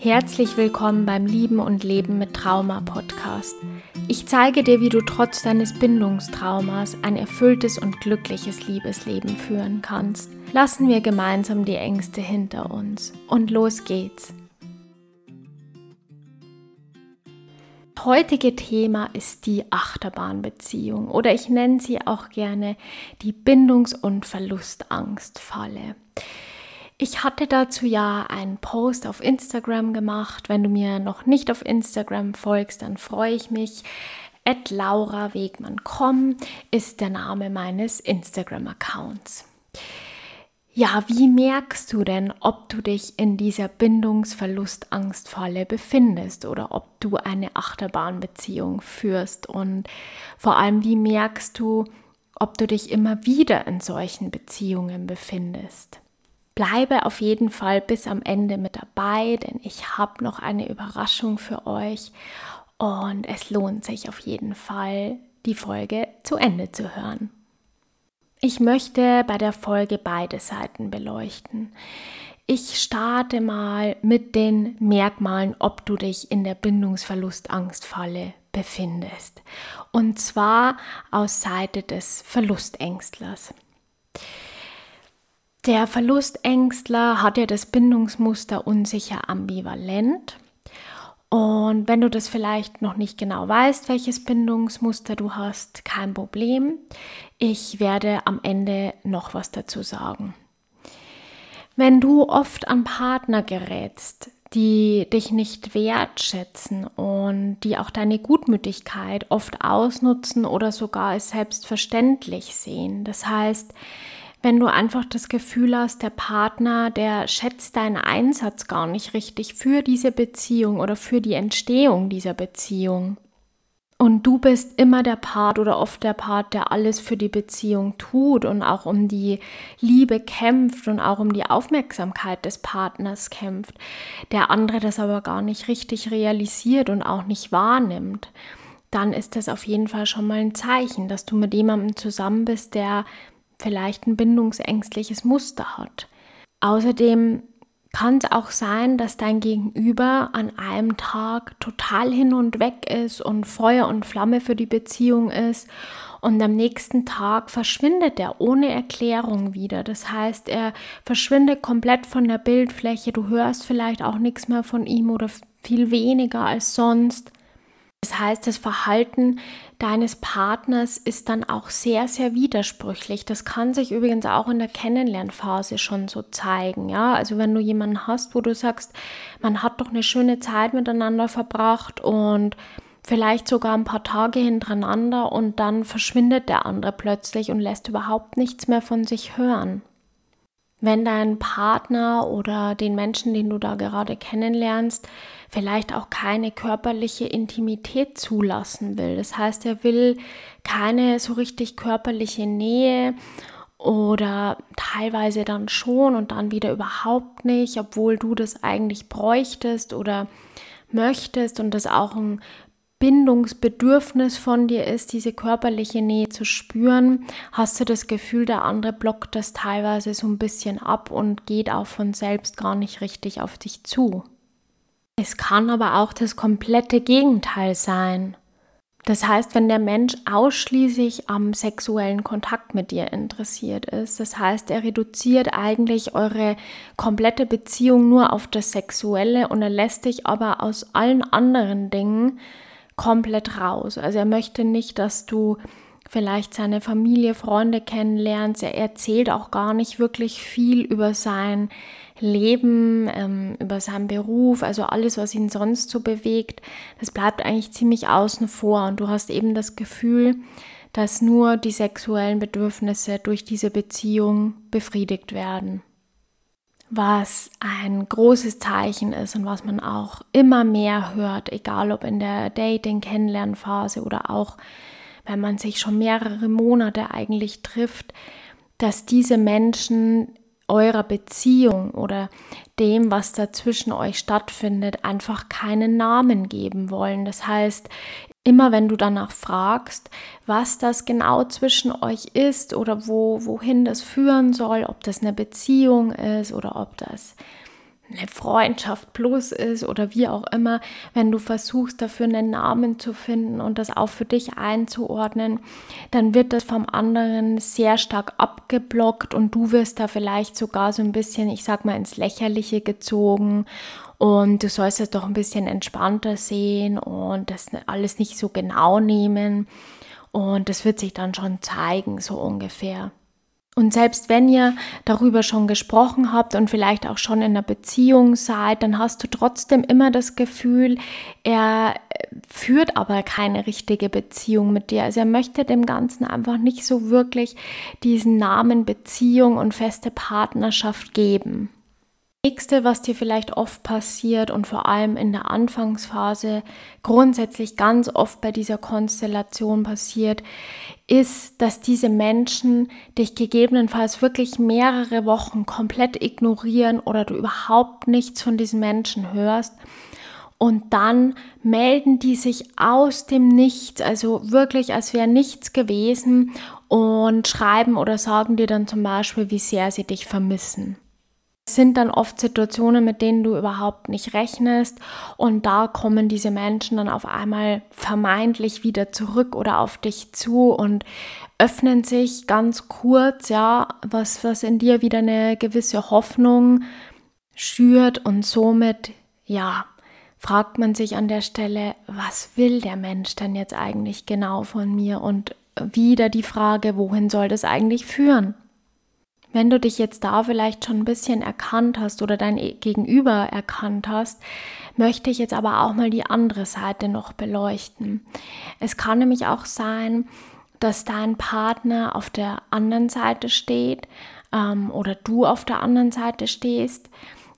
Herzlich willkommen beim Lieben und Leben mit Trauma Podcast. Ich zeige dir, wie du trotz deines Bindungstraumas ein erfülltes und glückliches Liebesleben führen kannst. Lassen wir gemeinsam die Ängste hinter uns. Und los geht's. heutige Thema ist die Achterbahnbeziehung oder ich nenne sie auch gerne die Bindungs- und Verlustangstfalle. Ich hatte dazu ja einen Post auf Instagram gemacht. Wenn du mir noch nicht auf Instagram folgst, dann freue ich mich. At Laura Wegmann.com ist der Name meines Instagram-Accounts. Ja, wie merkst du denn, ob du dich in dieser Bindungsverlustangstfalle befindest oder ob du eine Achterbahnbeziehung führst? Und vor allem, wie merkst du, ob du dich immer wieder in solchen Beziehungen befindest? Bleibe auf jeden Fall bis am Ende mit dabei, denn ich habe noch eine Überraschung für euch und es lohnt sich auf jeden Fall, die Folge zu Ende zu hören. Ich möchte bei der Folge beide Seiten beleuchten. Ich starte mal mit den Merkmalen, ob du dich in der Bindungsverlustangstfalle befindest. Und zwar aus Seite des Verlustängstlers. Der Verlustängstler hat ja das Bindungsmuster unsicher ambivalent. Und wenn du das vielleicht noch nicht genau weißt, welches Bindungsmuster du hast, kein Problem. Ich werde am Ende noch was dazu sagen. Wenn du oft an Partner gerätst, die dich nicht wertschätzen und die auch deine Gutmütigkeit oft ausnutzen oder sogar als selbstverständlich sehen. Das heißt, wenn du einfach das Gefühl hast, der Partner, der schätzt deinen Einsatz gar nicht richtig für diese Beziehung oder für die Entstehung dieser Beziehung. Und du bist immer der Part oder oft der Part, der alles für die Beziehung tut und auch um die Liebe kämpft und auch um die Aufmerksamkeit des Partners kämpft. Der andere das aber gar nicht richtig realisiert und auch nicht wahrnimmt. Dann ist das auf jeden Fall schon mal ein Zeichen, dass du mit jemandem zusammen bist, der vielleicht ein bindungsängstliches Muster hat. Außerdem kann es auch sein, dass dein Gegenüber an einem Tag total hin und weg ist und Feuer und Flamme für die Beziehung ist und am nächsten Tag verschwindet er ohne Erklärung wieder. Das heißt, er verschwindet komplett von der Bildfläche. Du hörst vielleicht auch nichts mehr von ihm oder viel weniger als sonst. Das heißt, das Verhalten deines Partners ist dann auch sehr, sehr widersprüchlich. Das kann sich übrigens auch in der Kennenlernphase schon so zeigen. Ja, also wenn du jemanden hast, wo du sagst, man hat doch eine schöne Zeit miteinander verbracht und vielleicht sogar ein paar Tage hintereinander und dann verschwindet der andere plötzlich und lässt überhaupt nichts mehr von sich hören. Wenn dein Partner oder den Menschen, den du da gerade kennenlernst, vielleicht auch keine körperliche Intimität zulassen will. Das heißt, er will keine so richtig körperliche Nähe oder teilweise dann schon und dann wieder überhaupt nicht, obwohl du das eigentlich bräuchtest oder möchtest und das auch ein Bindungsbedürfnis von dir ist, diese körperliche Nähe zu spüren, hast du das Gefühl, der andere blockt das teilweise so ein bisschen ab und geht auch von selbst gar nicht richtig auf dich zu. Es kann aber auch das komplette Gegenteil sein. Das heißt, wenn der Mensch ausschließlich am sexuellen Kontakt mit dir interessiert ist, das heißt, er reduziert eigentlich eure komplette Beziehung nur auf das Sexuelle und er lässt dich aber aus allen anderen Dingen komplett raus. Also er möchte nicht, dass du vielleicht seine Familie, Freunde kennenlernst. Er erzählt auch gar nicht wirklich viel über sein Leben, ähm, über seinen Beruf, also alles, was ihn sonst so bewegt. Das bleibt eigentlich ziemlich außen vor und du hast eben das Gefühl, dass nur die sexuellen Bedürfnisse durch diese Beziehung befriedigt werden was ein großes Zeichen ist und was man auch immer mehr hört, egal ob in der Dating-Kennenlernphase oder auch wenn man sich schon mehrere Monate eigentlich trifft, dass diese Menschen eurer Beziehung oder dem, was da zwischen euch stattfindet, einfach keinen Namen geben wollen. Das heißt, immer wenn du danach fragst, was das genau zwischen euch ist oder wo, wohin das führen soll, ob das eine Beziehung ist oder ob das eine Freundschaft plus ist oder wie auch immer, wenn du versuchst dafür einen Namen zu finden und das auch für dich einzuordnen, dann wird das vom anderen sehr stark abgeblockt und du wirst da vielleicht sogar so ein bisschen, ich sag mal, ins Lächerliche gezogen und du sollst es doch ein bisschen entspannter sehen und das alles nicht so genau nehmen und das wird sich dann schon zeigen, so ungefähr. Und selbst wenn ihr darüber schon gesprochen habt und vielleicht auch schon in einer Beziehung seid, dann hast du trotzdem immer das Gefühl, er führt aber keine richtige Beziehung mit dir. Also er möchte dem Ganzen einfach nicht so wirklich diesen Namen Beziehung und feste Partnerschaft geben nächste, was dir vielleicht oft passiert und vor allem in der Anfangsphase grundsätzlich ganz oft bei dieser Konstellation passiert, ist, dass diese Menschen dich gegebenenfalls wirklich mehrere Wochen komplett ignorieren oder du überhaupt nichts von diesen Menschen hörst. Und dann melden die sich aus dem Nichts, also wirklich, als wäre nichts gewesen und schreiben oder sagen dir dann zum Beispiel, wie sehr sie dich vermissen. Sind dann oft Situationen, mit denen du überhaupt nicht rechnest. Und da kommen diese Menschen dann auf einmal vermeintlich wieder zurück oder auf dich zu und öffnen sich ganz kurz, ja, was, was in dir wieder eine gewisse Hoffnung schürt. Und somit, ja, fragt man sich an der Stelle, was will der Mensch denn jetzt eigentlich genau von mir? Und wieder die Frage, wohin soll das eigentlich führen? Wenn du dich jetzt da vielleicht schon ein bisschen erkannt hast oder dein Gegenüber erkannt hast, möchte ich jetzt aber auch mal die andere Seite noch beleuchten. Es kann nämlich auch sein, dass dein Partner auf der anderen Seite steht ähm, oder du auf der anderen Seite stehst.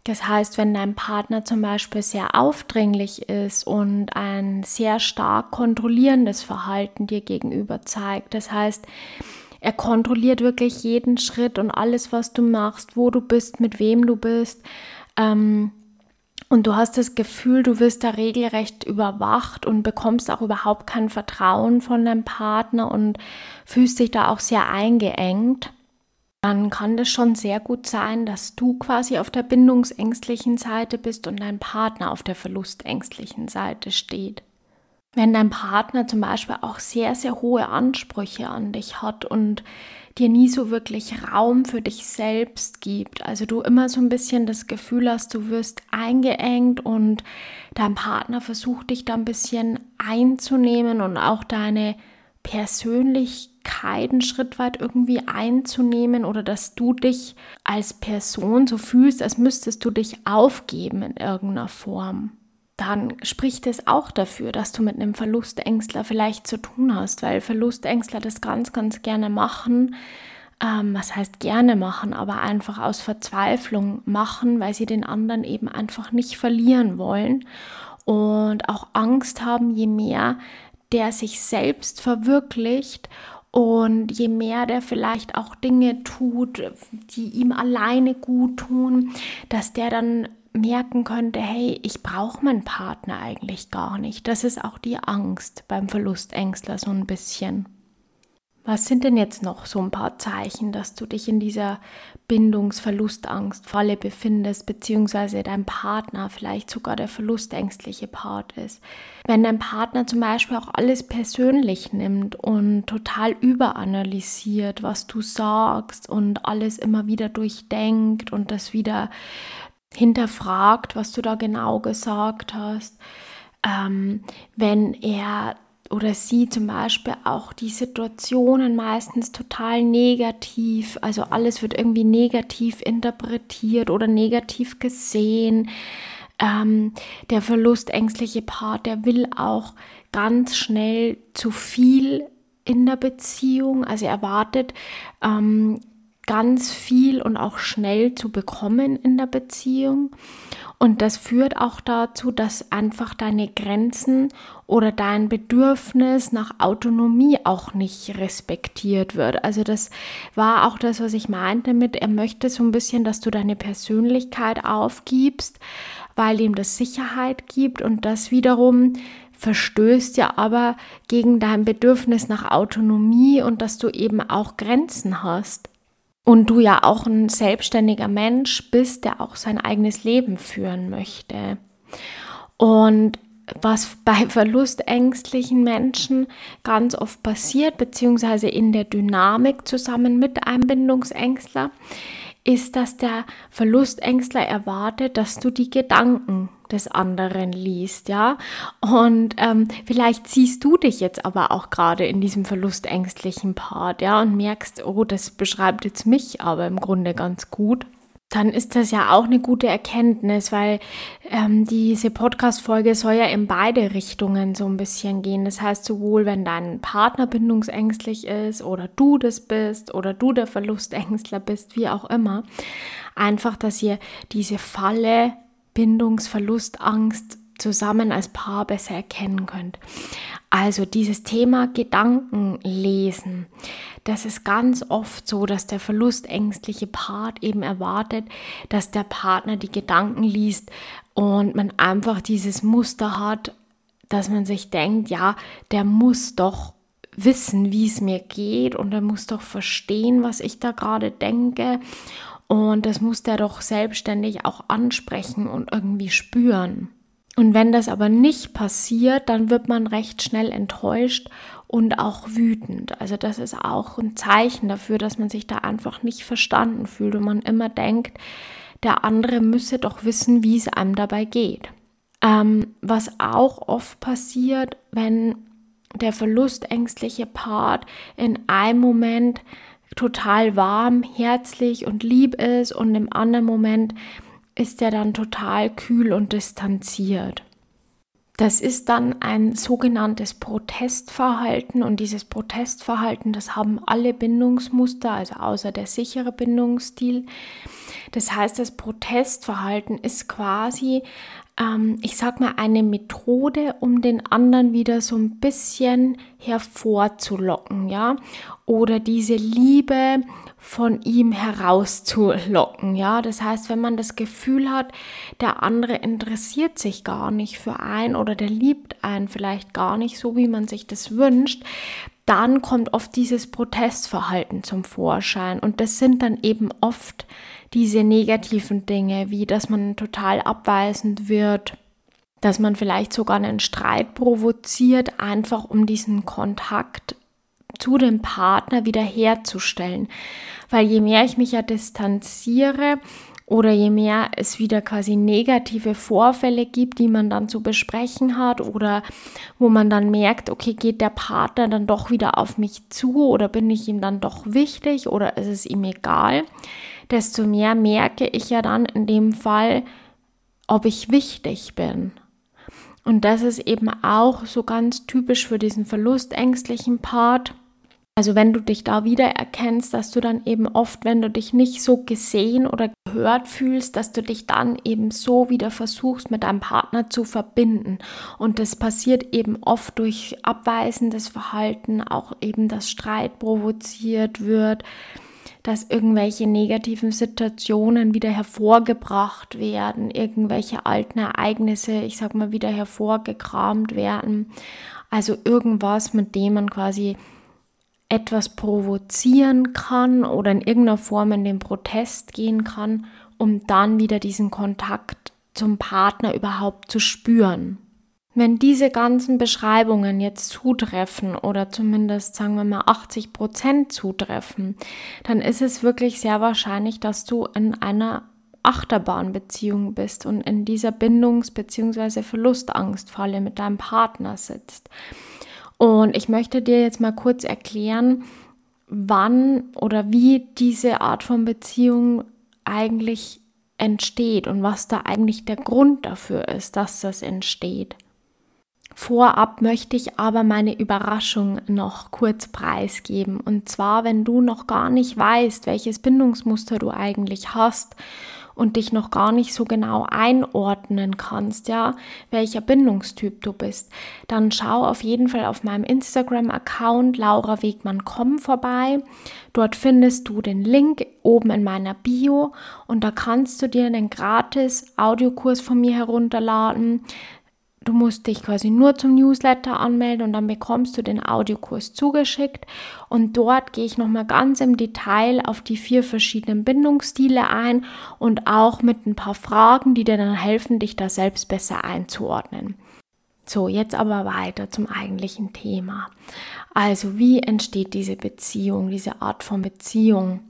Das heißt, wenn dein Partner zum Beispiel sehr aufdringlich ist und ein sehr stark kontrollierendes Verhalten dir gegenüber zeigt, das heißt, er kontrolliert wirklich jeden Schritt und alles, was du machst, wo du bist, mit wem du bist. Ähm, und du hast das Gefühl, du wirst da regelrecht überwacht und bekommst auch überhaupt kein Vertrauen von deinem Partner und fühlst dich da auch sehr eingeengt. Dann kann das schon sehr gut sein, dass du quasi auf der bindungsängstlichen Seite bist und dein Partner auf der verlustängstlichen Seite steht. Wenn dein Partner zum Beispiel auch sehr, sehr hohe Ansprüche an dich hat und dir nie so wirklich Raum für dich selbst gibt, also du immer so ein bisschen das Gefühl hast, du wirst eingeengt und dein Partner versucht dich da ein bisschen einzunehmen und auch deine Persönlichkeit einen Schritt weit irgendwie einzunehmen oder dass du dich als Person so fühlst, als müsstest du dich aufgeben in irgendeiner Form dann spricht es auch dafür, dass du mit einem Verlustängstler vielleicht zu tun hast, weil Verlustängstler das ganz, ganz gerne machen. Ähm, was heißt gerne machen, aber einfach aus Verzweiflung machen, weil sie den anderen eben einfach nicht verlieren wollen und auch Angst haben, je mehr der sich selbst verwirklicht und je mehr der vielleicht auch Dinge tut, die ihm alleine gut tun, dass der dann merken könnte, hey, ich brauche meinen Partner eigentlich gar nicht. Das ist auch die Angst beim Verlustängstler so ein bisschen. Was sind denn jetzt noch so ein paar Zeichen, dass du dich in dieser Bindungsverlustangstfalle befindest, beziehungsweise dein Partner vielleicht sogar der verlustängstliche Part ist? Wenn dein Partner zum Beispiel auch alles persönlich nimmt und total überanalysiert, was du sagst und alles immer wieder durchdenkt und das wieder hinterfragt, was du da genau gesagt hast. Ähm, wenn er oder sie zum Beispiel auch die Situationen meistens total negativ, also alles wird irgendwie negativ interpretiert oder negativ gesehen. Ähm, der verlustängstliche Part, der will auch ganz schnell zu viel in der Beziehung, also erwartet ähm, ganz viel und auch schnell zu bekommen in der Beziehung. Und das führt auch dazu, dass einfach deine Grenzen oder dein Bedürfnis nach Autonomie auch nicht respektiert wird. Also das war auch das, was ich meinte mit, er möchte so ein bisschen, dass du deine Persönlichkeit aufgibst, weil ihm das Sicherheit gibt und das wiederum verstößt ja aber gegen dein Bedürfnis nach Autonomie und dass du eben auch Grenzen hast. Und du ja auch ein selbstständiger Mensch bist, der auch sein eigenes Leben führen möchte. Und was bei verlustängstlichen Menschen ganz oft passiert, beziehungsweise in der Dynamik zusammen mit einem Bindungsängstler, ist, dass der Verlustängstler erwartet, dass du die Gedanken des anderen liest, ja. Und ähm, vielleicht siehst du dich jetzt aber auch gerade in diesem verlustängstlichen Part, ja, und merkst, oh, das beschreibt jetzt mich aber im Grunde ganz gut dann ist das ja auch eine gute Erkenntnis, weil ähm, diese Podcast-Folge soll ja in beide Richtungen so ein bisschen gehen. Das heißt, sowohl wenn dein Partner bindungsängstlich ist oder du das bist oder du der Verlustängstler bist, wie auch immer, einfach, dass ihr diese Falle Bindungsverlustangst zusammen als Paar besser erkennen könnt. Also dieses Thema Gedankenlesen, das ist ganz oft so, dass der verlustängstliche Part eben erwartet, dass der Partner die Gedanken liest und man einfach dieses Muster hat, dass man sich denkt, ja, der muss doch wissen, wie es mir geht und er muss doch verstehen, was ich da gerade denke und das muss der doch selbstständig auch ansprechen und irgendwie spüren. Und wenn das aber nicht passiert, dann wird man recht schnell enttäuscht und auch wütend. Also das ist auch ein Zeichen dafür, dass man sich da einfach nicht verstanden fühlt und man immer denkt, der andere müsse doch wissen, wie es einem dabei geht. Ähm, was auch oft passiert, wenn der verlustängstliche Part in einem Moment total warm, herzlich und lieb ist und im anderen Moment ist er dann total kühl und distanziert. Das ist dann ein sogenanntes Protestverhalten und dieses Protestverhalten, das haben alle Bindungsmuster, also außer der sichere Bindungsstil. Das heißt, das Protestverhalten ist quasi, ähm, ich sag mal, eine Methode, um den anderen wieder so ein bisschen hervorzulocken, ja, oder diese Liebe von ihm herauszulocken. Ja, das heißt, wenn man das Gefühl hat, der andere interessiert sich gar nicht für einen oder der liebt einen vielleicht gar nicht so, wie man sich das wünscht, dann kommt oft dieses Protestverhalten zum Vorschein. Und das sind dann eben oft diese negativen Dinge, wie dass man total abweisend wird, dass man vielleicht sogar einen Streit provoziert, einfach um diesen Kontakt zu dem Partner wiederherzustellen. Weil je mehr ich mich ja distanziere oder je mehr es wieder quasi negative Vorfälle gibt, die man dann zu besprechen hat oder wo man dann merkt, okay, geht der Partner dann doch wieder auf mich zu oder bin ich ihm dann doch wichtig oder ist es ihm egal, desto mehr merke ich ja dann in dem Fall, ob ich wichtig bin. Und das ist eben auch so ganz typisch für diesen verlustängstlichen Part, also wenn du dich da wieder erkennst, dass du dann eben oft, wenn du dich nicht so gesehen oder gehört fühlst, dass du dich dann eben so wieder versuchst mit deinem Partner zu verbinden. Und das passiert eben oft durch abweisendes Verhalten, auch eben, dass Streit provoziert wird, dass irgendwelche negativen Situationen wieder hervorgebracht werden, irgendwelche alten Ereignisse, ich sag mal, wieder hervorgekramt werden. Also irgendwas, mit dem man quasi etwas provozieren kann oder in irgendeiner Form in den Protest gehen kann, um dann wieder diesen Kontakt zum Partner überhaupt zu spüren. Wenn diese ganzen Beschreibungen jetzt zutreffen oder zumindest sagen wir mal 80 Prozent zutreffen, dann ist es wirklich sehr wahrscheinlich, dass du in einer Achterbahnbeziehung bist und in dieser Bindungs- bzw. Verlustangstfalle mit deinem Partner sitzt. Und ich möchte dir jetzt mal kurz erklären, wann oder wie diese Art von Beziehung eigentlich entsteht und was da eigentlich der Grund dafür ist, dass das entsteht. Vorab möchte ich aber meine Überraschung noch kurz preisgeben. Und zwar, wenn du noch gar nicht weißt, welches Bindungsmuster du eigentlich hast und dich noch gar nicht so genau einordnen kannst, ja, welcher Bindungstyp du bist, dann schau auf jeden Fall auf meinem Instagram-Account Laura Wegmann.com vorbei. Dort findest du den Link oben in meiner Bio und da kannst du dir einen gratis Audiokurs von mir herunterladen Du musst dich quasi nur zum Newsletter anmelden und dann bekommst du den Audiokurs zugeschickt. Und dort gehe ich nochmal ganz im Detail auf die vier verschiedenen Bindungsstile ein und auch mit ein paar Fragen, die dir dann helfen, dich da selbst besser einzuordnen. So, jetzt aber weiter zum eigentlichen Thema. Also, wie entsteht diese Beziehung, diese Art von Beziehung?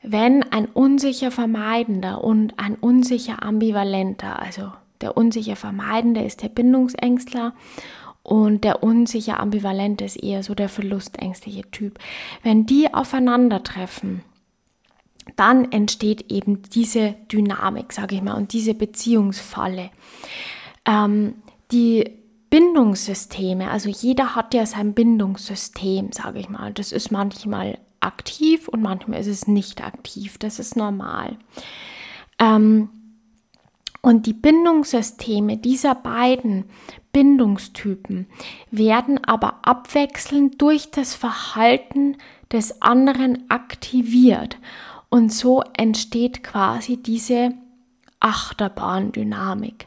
Wenn ein unsicher Vermeidender und ein unsicher Ambivalenter, also der unsicher Vermeidende ist der Bindungsängstler und der unsicher Ambivalente ist eher so der verlustängstliche Typ. Wenn die aufeinandertreffen, dann entsteht eben diese Dynamik, sage ich mal, und diese Beziehungsfalle. Ähm, die Bindungssysteme, also jeder hat ja sein Bindungssystem, sage ich mal. Das ist manchmal aktiv und manchmal ist es nicht aktiv. Das ist normal. Ähm, und die Bindungssysteme dieser beiden Bindungstypen werden aber abwechselnd durch das Verhalten des anderen aktiviert. Und so entsteht quasi diese Achterbahndynamik.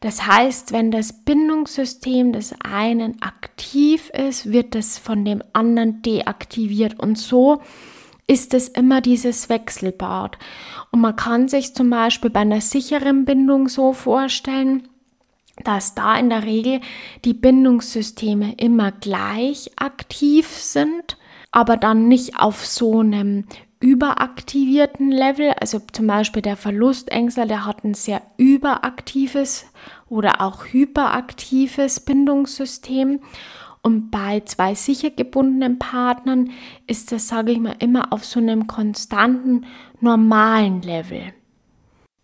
Das heißt, wenn das Bindungssystem des einen aktiv ist, wird es von dem anderen deaktiviert. Und so ist es immer dieses Wechselbad. Und man kann sich zum Beispiel bei einer sicheren Bindung so vorstellen, dass da in der Regel die Bindungssysteme immer gleich aktiv sind, aber dann nicht auf so einem überaktivierten Level. Also zum Beispiel der Verlustängstler, der hat ein sehr überaktives oder auch hyperaktives Bindungssystem. Und bei zwei sicher gebundenen Partnern ist das, sage ich mal, immer auf so einem konstanten, normalen Level.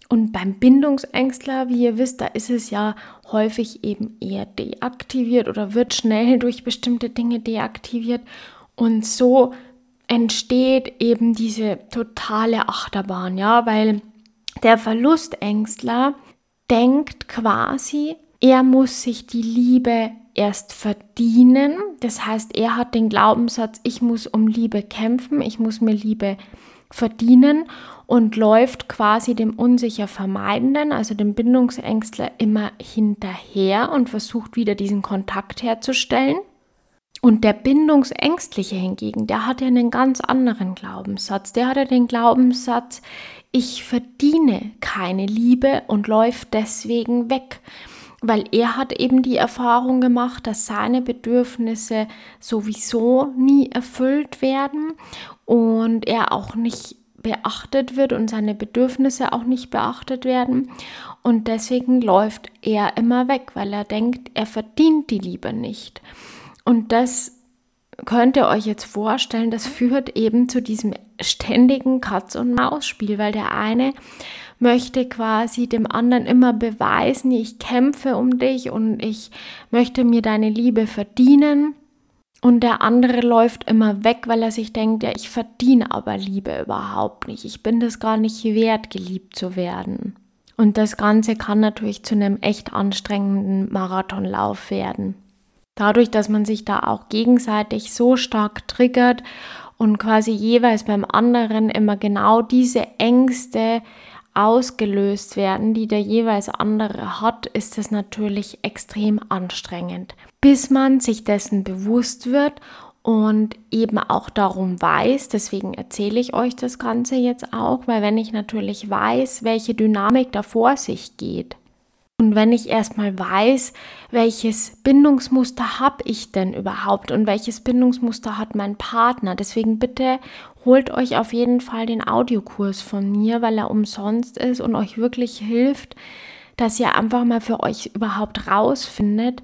Und beim Bindungsängstler, wie ihr wisst, da ist es ja häufig eben eher deaktiviert oder wird schnell durch bestimmte Dinge deaktiviert. Und so entsteht eben diese totale Achterbahn, ja, weil der Verlustängstler denkt quasi, er muss sich die Liebe erst verdienen. Das heißt, er hat den Glaubenssatz, ich muss um Liebe kämpfen, ich muss mir Liebe verdienen und läuft quasi dem unsicher Vermeidenden, also dem Bindungsängstler, immer hinterher und versucht wieder diesen Kontakt herzustellen. Und der Bindungsängstliche hingegen, der hat ja einen ganz anderen Glaubenssatz. Der hat ja den Glaubenssatz, ich verdiene keine Liebe und läuft deswegen weg weil er hat eben die Erfahrung gemacht, dass seine Bedürfnisse sowieso nie erfüllt werden und er auch nicht beachtet wird und seine Bedürfnisse auch nicht beachtet werden. Und deswegen läuft er immer weg, weil er denkt, er verdient die Liebe nicht. Und das könnt ihr euch jetzt vorstellen, das führt eben zu diesem ständigen Katz-und-Maus-Spiel, weil der eine möchte quasi dem anderen immer beweisen, ich kämpfe um dich und ich möchte mir deine Liebe verdienen. Und der andere läuft immer weg, weil er sich denkt, ja, ich verdiene aber Liebe überhaupt nicht. Ich bin das gar nicht wert, geliebt zu werden. Und das Ganze kann natürlich zu einem echt anstrengenden Marathonlauf werden. Dadurch, dass man sich da auch gegenseitig so stark triggert und quasi jeweils beim anderen immer genau diese Ängste ausgelöst werden, die der jeweils andere hat, ist es natürlich extrem anstrengend. Bis man sich dessen bewusst wird und eben auch darum weiß, deswegen erzähle ich euch das Ganze jetzt auch, weil wenn ich natürlich weiß, welche Dynamik da vor sich geht, und wenn ich erstmal weiß, welches Bindungsmuster habe ich denn überhaupt und welches Bindungsmuster hat mein Partner, deswegen bitte holt euch auf jeden Fall den Audiokurs von mir, weil er umsonst ist und euch wirklich hilft, dass ihr einfach mal für euch überhaupt rausfindet,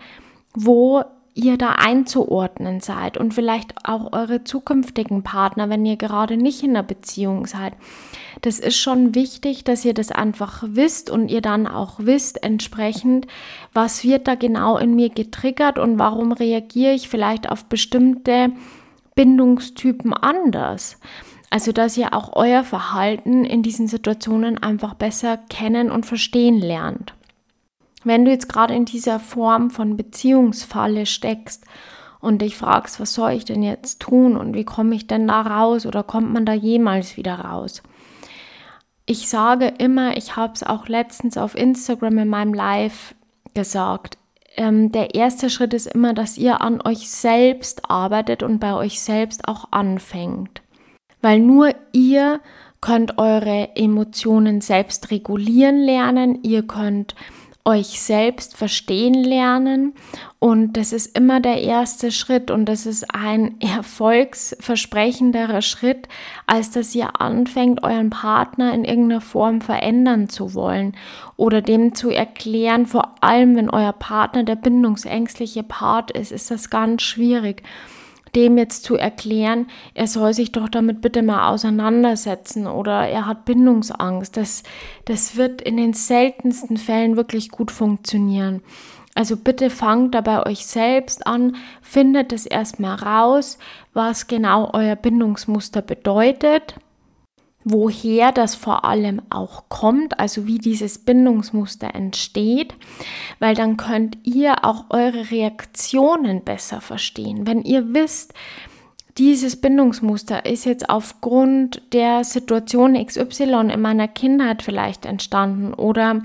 wo ihr da einzuordnen seid und vielleicht auch eure zukünftigen Partner, wenn ihr gerade nicht in einer Beziehung seid. Das ist schon wichtig, dass ihr das einfach wisst und ihr dann auch wisst entsprechend, was wird da genau in mir getriggert und warum reagiere ich vielleicht auf bestimmte Bindungstypen anders. Also, dass ihr auch euer Verhalten in diesen Situationen einfach besser kennen und verstehen lernt. Wenn du jetzt gerade in dieser Form von Beziehungsfalle steckst und dich fragst, was soll ich denn jetzt tun und wie komme ich denn da raus oder kommt man da jemals wieder raus? Ich sage immer, ich habe es auch letztens auf Instagram in meinem Live gesagt, ähm, der erste Schritt ist immer, dass ihr an euch selbst arbeitet und bei euch selbst auch anfängt. Weil nur ihr könnt eure Emotionen selbst regulieren lernen, ihr könnt euch selbst verstehen lernen. Und das ist immer der erste Schritt. Und das ist ein erfolgsversprechenderer Schritt, als dass ihr anfängt, euren Partner in irgendeiner Form verändern zu wollen oder dem zu erklären, vor allem wenn euer Partner der bindungsängstliche Part ist, ist das ganz schwierig dem jetzt zu erklären, er soll sich doch damit bitte mal auseinandersetzen oder er hat Bindungsangst. Das, das wird in den seltensten Fällen wirklich gut funktionieren. Also bitte fangt da bei euch selbst an, findet es erstmal raus, was genau euer Bindungsmuster bedeutet woher das vor allem auch kommt, also wie dieses Bindungsmuster entsteht, weil dann könnt ihr auch eure Reaktionen besser verstehen. Wenn ihr wisst, dieses Bindungsmuster ist jetzt aufgrund der Situation XY in meiner Kindheit vielleicht entstanden oder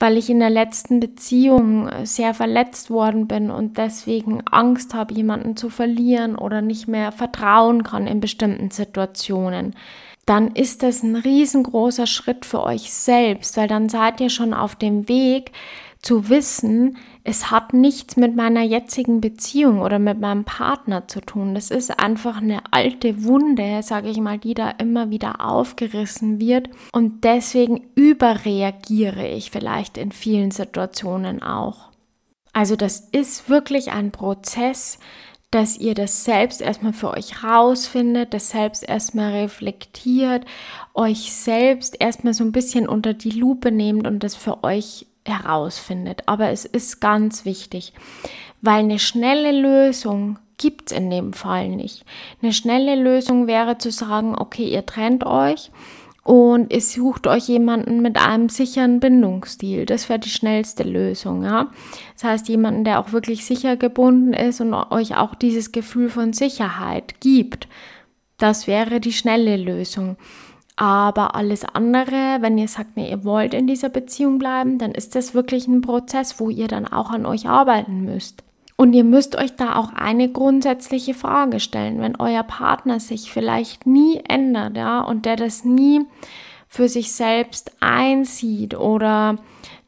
weil ich in der letzten Beziehung sehr verletzt worden bin und deswegen Angst habe, jemanden zu verlieren oder nicht mehr vertrauen kann in bestimmten Situationen dann ist das ein riesengroßer Schritt für euch selbst, weil dann seid ihr schon auf dem Weg zu wissen, es hat nichts mit meiner jetzigen Beziehung oder mit meinem Partner zu tun. Das ist einfach eine alte Wunde, sage ich mal, die da immer wieder aufgerissen wird. Und deswegen überreagiere ich vielleicht in vielen Situationen auch. Also das ist wirklich ein Prozess, dass ihr das selbst erstmal für euch rausfindet, das selbst erstmal reflektiert, euch selbst erstmal so ein bisschen unter die Lupe nehmt und das für euch herausfindet. Aber es ist ganz wichtig, weil eine schnelle Lösung gibt es in dem Fall nicht. Eine schnelle Lösung wäre zu sagen, okay, ihr trennt euch und ihr sucht euch jemanden mit einem sicheren Bindungsstil. Das wäre die schnellste Lösung. Ja? Das heißt, jemanden, der auch wirklich sicher gebunden ist und euch auch dieses Gefühl von Sicherheit gibt. Das wäre die schnelle Lösung. Aber alles andere, wenn ihr sagt, nee, ihr wollt in dieser Beziehung bleiben, dann ist das wirklich ein Prozess, wo ihr dann auch an euch arbeiten müsst. Und ihr müsst euch da auch eine grundsätzliche Frage stellen, wenn euer Partner sich vielleicht nie ändert, ja, und der das nie für sich selbst einsieht oder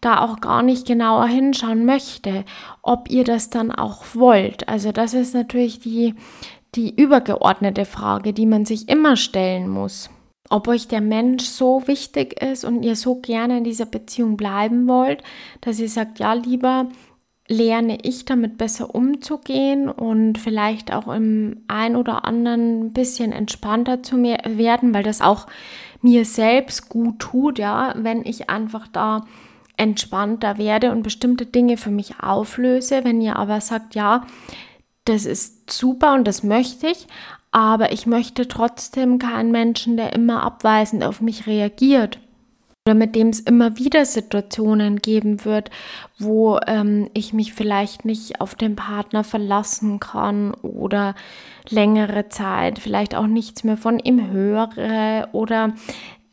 da auch gar nicht genauer hinschauen möchte, ob ihr das dann auch wollt. Also das ist natürlich die, die übergeordnete Frage, die man sich immer stellen muss. Ob euch der Mensch so wichtig ist und ihr so gerne in dieser Beziehung bleiben wollt, dass ihr sagt, ja, lieber lerne ich damit besser umzugehen und vielleicht auch im ein oder anderen ein bisschen entspannter zu mir werden, weil das auch mir selbst gut tut, ja, wenn ich einfach da entspannter werde und bestimmte Dinge für mich auflöse. Wenn ihr aber sagt, ja, das ist super und das möchte ich, aber ich möchte trotzdem keinen Menschen, der immer abweisend auf mich reagiert oder mit dem es immer wieder Situationen geben wird, wo ähm, ich mich vielleicht nicht auf den Partner verlassen kann oder längere Zeit vielleicht auch nichts mehr von ihm höre oder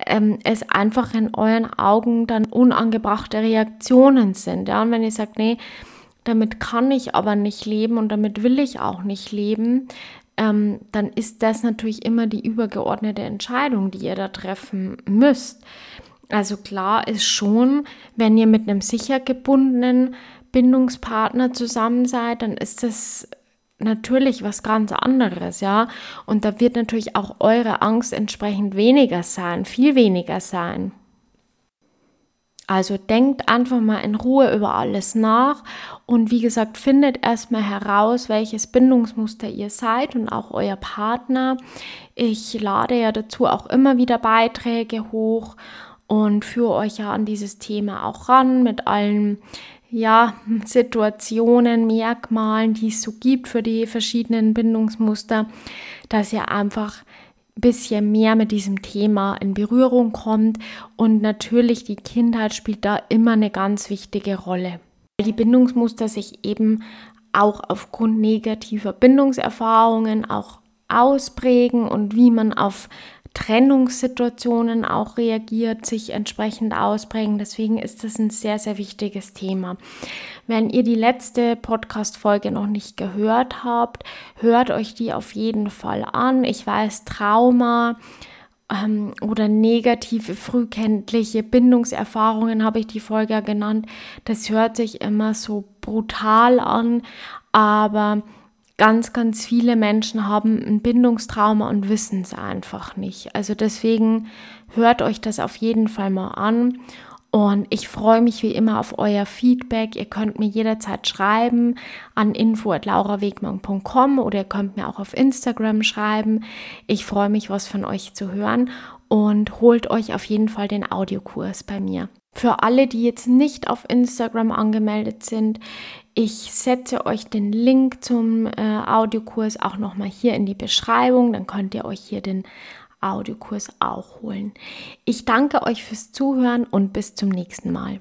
ähm, es einfach in euren Augen dann unangebrachte Reaktionen sind. Ja? Und wenn ihr sagt, nee, damit kann ich aber nicht leben und damit will ich auch nicht leben, ähm, dann ist das natürlich immer die übergeordnete Entscheidung, die ihr da treffen müsst. Also klar ist schon, wenn ihr mit einem sicher gebundenen Bindungspartner zusammen seid, dann ist das natürlich was ganz anderes, ja. Und da wird natürlich auch eure Angst entsprechend weniger sein, viel weniger sein. Also denkt einfach mal in Ruhe über alles nach und wie gesagt, findet erstmal heraus, welches Bindungsmuster ihr seid und auch euer Partner. Ich lade ja dazu auch immer wieder Beiträge hoch und führe euch ja an dieses Thema auch ran mit allen ja, Situationen, Merkmalen, die es so gibt für die verschiedenen Bindungsmuster, dass ihr einfach ein bisschen mehr mit diesem Thema in Berührung kommt. Und natürlich die Kindheit spielt da immer eine ganz wichtige Rolle. Weil die Bindungsmuster sich eben auch aufgrund negativer Bindungserfahrungen auch ausprägen und wie man auf Trennungssituationen auch reagiert, sich entsprechend ausprägen. Deswegen ist das ein sehr, sehr wichtiges Thema. Wenn ihr die letzte Podcast-Folge noch nicht gehört habt, hört euch die auf jeden Fall an. Ich weiß, Trauma ähm, oder negative frühkindliche Bindungserfahrungen habe ich die Folge genannt. Das hört sich immer so brutal an, aber ganz, ganz viele Menschen haben ein Bindungstrauma und wissen es einfach nicht. Also deswegen hört euch das auf jeden Fall mal an. Und ich freue mich wie immer auf euer Feedback. Ihr könnt mir jederzeit schreiben an info.laurawegmann.com oder ihr könnt mir auch auf Instagram schreiben. Ich freue mich, was von euch zu hören und holt euch auf jeden Fall den Audiokurs bei mir. Für alle, die jetzt nicht auf Instagram angemeldet sind, ich setze euch den Link zum äh, Audiokurs auch nochmal hier in die Beschreibung. Dann könnt ihr euch hier den Audiokurs auch holen. Ich danke euch fürs Zuhören und bis zum nächsten Mal.